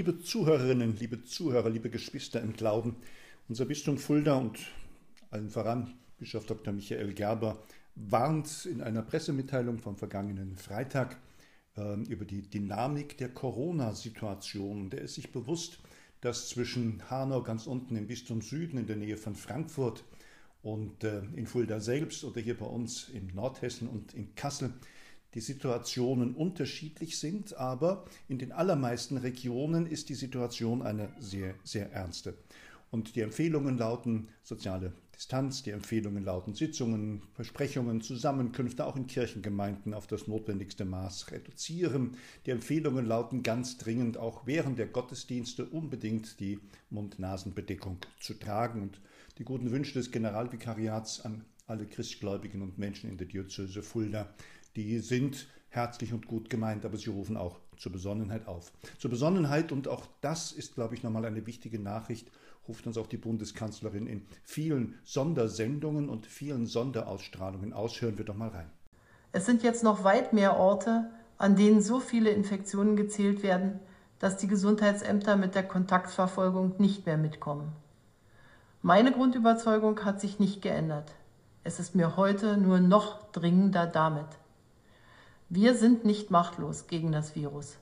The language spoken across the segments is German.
Liebe Zuhörerinnen, liebe Zuhörer, liebe Geschwister im Glauben, unser Bistum Fulda und allen voran Bischof Dr. Michael Gerber warnt in einer Pressemitteilung vom vergangenen Freitag äh, über die Dynamik der Corona-Situation. Der ist sich bewusst, dass zwischen Hanau ganz unten im Bistum Süden in der Nähe von Frankfurt und äh, in Fulda selbst oder hier bei uns in Nordhessen und in Kassel die Situationen unterschiedlich sind, aber in den allermeisten Regionen ist die Situation eine sehr, sehr ernste. Und die Empfehlungen lauten soziale Distanz, die Empfehlungen lauten Sitzungen, Versprechungen, Zusammenkünfte auch in Kirchengemeinden auf das notwendigste Maß reduzieren. Die Empfehlungen lauten ganz dringend auch während der Gottesdienste unbedingt die Mund-Nasen-Bedeckung zu tragen und die guten Wünsche des Generalvikariats an alle Christgläubigen und Menschen in der Diözese Fulda die sind herzlich und gut gemeint, aber sie rufen auch zur Besonnenheit auf. Zur Besonnenheit, und auch das ist, glaube ich, nochmal eine wichtige Nachricht, ruft uns auch die Bundeskanzlerin in vielen Sondersendungen und vielen Sonderausstrahlungen aus. Hören wir doch mal rein. Es sind jetzt noch weit mehr Orte, an denen so viele Infektionen gezählt werden, dass die Gesundheitsämter mit der Kontaktverfolgung nicht mehr mitkommen. Meine Grundüberzeugung hat sich nicht geändert. Es ist mir heute nur noch dringender damit. Wir sind nicht machtlos gegen das Virus.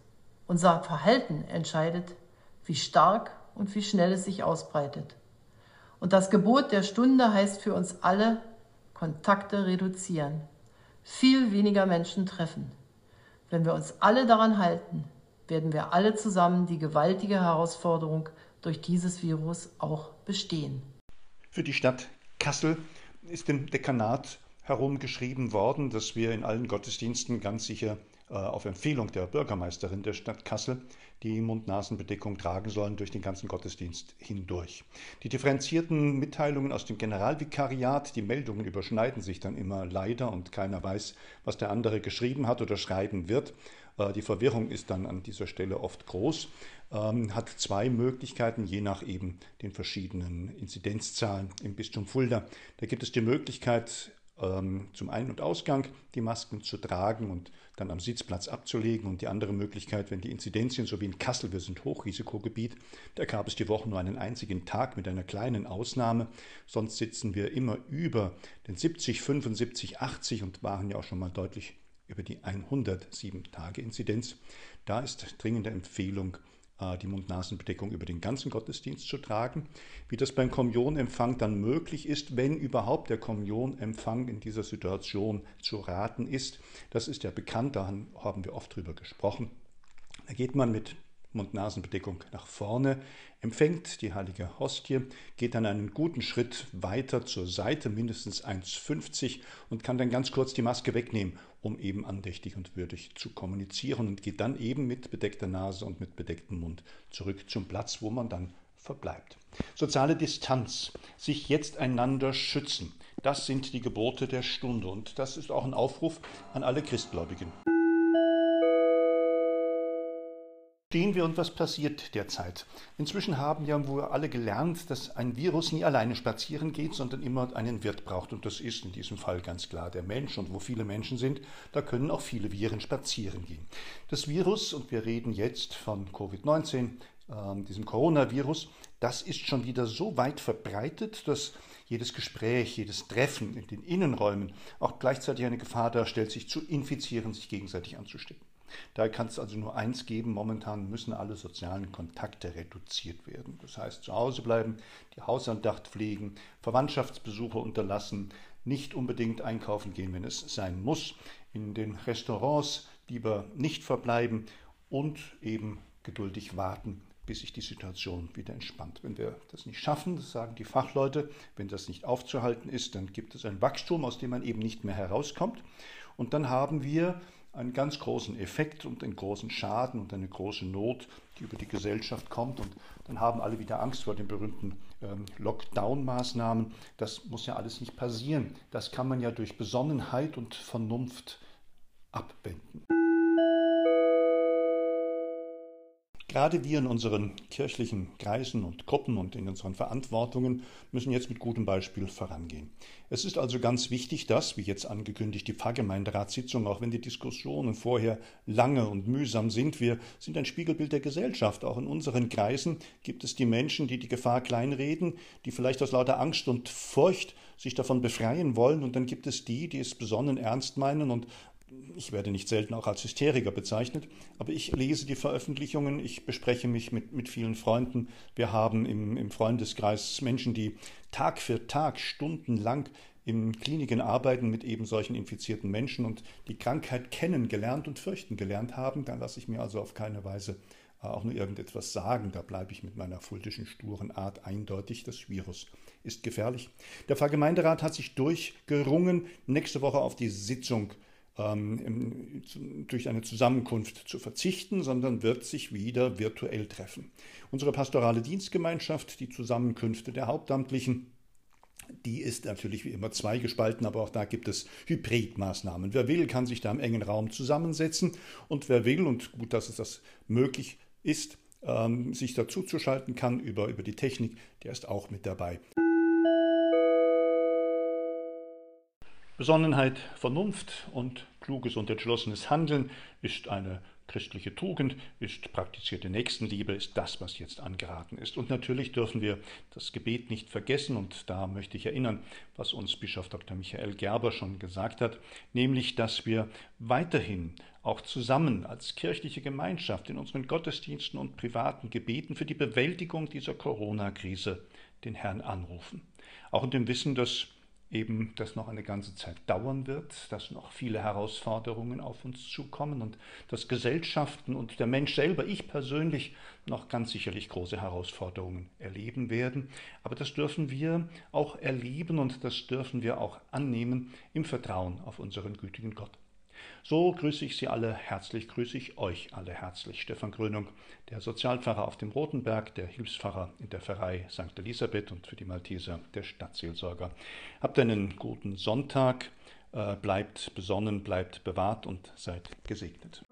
Unser Verhalten entscheidet, wie stark und wie schnell es sich ausbreitet. Und das Gebot der Stunde heißt für uns alle, Kontakte reduzieren, viel weniger Menschen treffen. Wenn wir uns alle daran halten, werden wir alle zusammen die gewaltige Herausforderung durch dieses Virus auch bestehen. Für die Stadt Kassel ist im Dekanat herumgeschrieben worden, dass wir in allen Gottesdiensten ganz sicher äh, auf Empfehlung der Bürgermeisterin der Stadt Kassel die Mund-Nasen-Bedeckung tragen sollen durch den ganzen Gottesdienst hindurch. Die differenzierten Mitteilungen aus dem Generalvikariat, die Meldungen überschneiden sich dann immer leider und keiner weiß, was der andere geschrieben hat oder schreiben wird. Äh, die Verwirrung ist dann an dieser Stelle oft groß, ähm, hat zwei Möglichkeiten, je nach eben den verschiedenen Inzidenzzahlen im Bistum Fulda. Da gibt es die Möglichkeit, zum Ein- und Ausgang die Masken zu tragen und dann am Sitzplatz abzulegen. Und die andere Möglichkeit, wenn die Inzidenzien, so wie in Kassel, wir sind Hochrisikogebiet, da gab es die Woche nur einen einzigen Tag mit einer kleinen Ausnahme. Sonst sitzen wir immer über den 70, 75, 80 und waren ja auch schon mal deutlich über die 107 Tage Inzidenz. Da ist dringende Empfehlung, die Mund-Nasen-Bedeckung über den ganzen Gottesdienst zu tragen. Wie das beim Kommunionempfang dann möglich ist, wenn überhaupt der Kommunionempfang in dieser Situation zu raten ist, das ist ja bekannt, da haben wir oft drüber gesprochen. Da geht man mit Mund-Nasen-Bedeckung nach vorne, empfängt die heilige Hostie, geht dann einen guten Schritt weiter zur Seite, mindestens 1,50 und kann dann ganz kurz die Maske wegnehmen, um eben andächtig und würdig zu kommunizieren und geht dann eben mit bedeckter Nase und mit bedecktem Mund zurück zum Platz, wo man dann verbleibt. Soziale Distanz, sich jetzt einander schützen, das sind die Gebote der Stunde und das ist auch ein Aufruf an alle Christgläubigen. Stehen wir und was passiert derzeit? Inzwischen haben ja wohl alle gelernt, dass ein Virus nie alleine spazieren geht, sondern immer einen Wirt braucht. Und das ist in diesem Fall ganz klar der Mensch. Und wo viele Menschen sind, da können auch viele Viren spazieren gehen. Das Virus, und wir reden jetzt von Covid-19, äh, diesem Coronavirus, das ist schon wieder so weit verbreitet, dass jedes Gespräch, jedes Treffen in den Innenräumen auch gleichzeitig eine Gefahr darstellt, sich zu infizieren, sich gegenseitig anzustecken. Da kann es also nur eins geben, momentan müssen alle sozialen Kontakte reduziert werden. Das heißt, zu Hause bleiben, die Hausandacht pflegen, Verwandtschaftsbesuche unterlassen, nicht unbedingt einkaufen gehen, wenn es sein muss, in den Restaurants lieber nicht verbleiben und eben geduldig warten, bis sich die Situation wieder entspannt. Wenn wir das nicht schaffen, das sagen die Fachleute, wenn das nicht aufzuhalten ist, dann gibt es ein Wachstum, aus dem man eben nicht mehr herauskommt. Und dann haben wir einen ganz großen Effekt und einen großen Schaden und eine große Not, die über die Gesellschaft kommt. Und dann haben alle wieder Angst vor den berühmten ähm, Lockdown-Maßnahmen. Das muss ja alles nicht passieren. Das kann man ja durch Besonnenheit und Vernunft abwenden. Gerade wir in unseren kirchlichen Kreisen und Gruppen und in unseren Verantwortungen müssen jetzt mit gutem Beispiel vorangehen. Es ist also ganz wichtig, dass, wie jetzt angekündigt, die Pfarrgemeinderatssitzung, auch wenn die Diskussionen vorher lange und mühsam sind, wir sind ein Spiegelbild der Gesellschaft. Auch in unseren Kreisen gibt es die Menschen, die die Gefahr kleinreden, die vielleicht aus lauter Angst und Furcht sich davon befreien wollen. Und dann gibt es die, die es besonnen ernst meinen und ich werde nicht selten auch als Hysteriker bezeichnet, aber ich lese die Veröffentlichungen, ich bespreche mich mit, mit vielen Freunden. Wir haben im, im Freundeskreis Menschen, die Tag für Tag stundenlang in Kliniken arbeiten mit eben solchen infizierten Menschen und die Krankheit kennengelernt und fürchten gelernt haben. Da lasse ich mir also auf keine Weise äh, auch nur irgendetwas sagen. Da bleibe ich mit meiner fultischen, sturen Art eindeutig. Das Virus ist gefährlich. Der Pfarrgemeinderat hat sich durchgerungen, nächste Woche auf die Sitzung ähm, durch eine Zusammenkunft zu verzichten, sondern wird sich wieder virtuell treffen. Unsere pastorale Dienstgemeinschaft, die Zusammenkünfte der Hauptamtlichen, die ist natürlich wie immer zweigespalten, aber auch da gibt es Hybridmaßnahmen. Wer will, kann sich da im engen Raum zusammensetzen und wer will, und gut, dass es das möglich ist, ähm, sich dazuzuschalten kann über, über die Technik, der ist auch mit dabei. Besonnenheit, Vernunft und kluges und entschlossenes Handeln ist eine christliche Tugend, ist praktizierte Nächstenliebe, ist das, was jetzt angeraten ist. Und natürlich dürfen wir das Gebet nicht vergessen, und da möchte ich erinnern, was uns Bischof Dr. Michael Gerber schon gesagt hat, nämlich, dass wir weiterhin auch zusammen als kirchliche Gemeinschaft in unseren Gottesdiensten und privaten Gebeten für die Bewältigung dieser Corona-Krise den Herrn anrufen. Auch in dem Wissen, dass eben das noch eine ganze Zeit dauern wird, dass noch viele Herausforderungen auf uns zukommen und dass Gesellschaften und der Mensch selber, ich persönlich, noch ganz sicherlich große Herausforderungen erleben werden. Aber das dürfen wir auch erleben und das dürfen wir auch annehmen im Vertrauen auf unseren gütigen Gott. So grüße ich Sie alle herzlich, grüße ich euch alle herzlich. Stefan Grönung, der Sozialpfarrer auf dem Rotenberg, der Hilfspfarrer in der Pfarrei St. Elisabeth und für die Malteser der Stadtseelsorger. Habt einen guten Sonntag, äh, bleibt besonnen, bleibt bewahrt und seid gesegnet.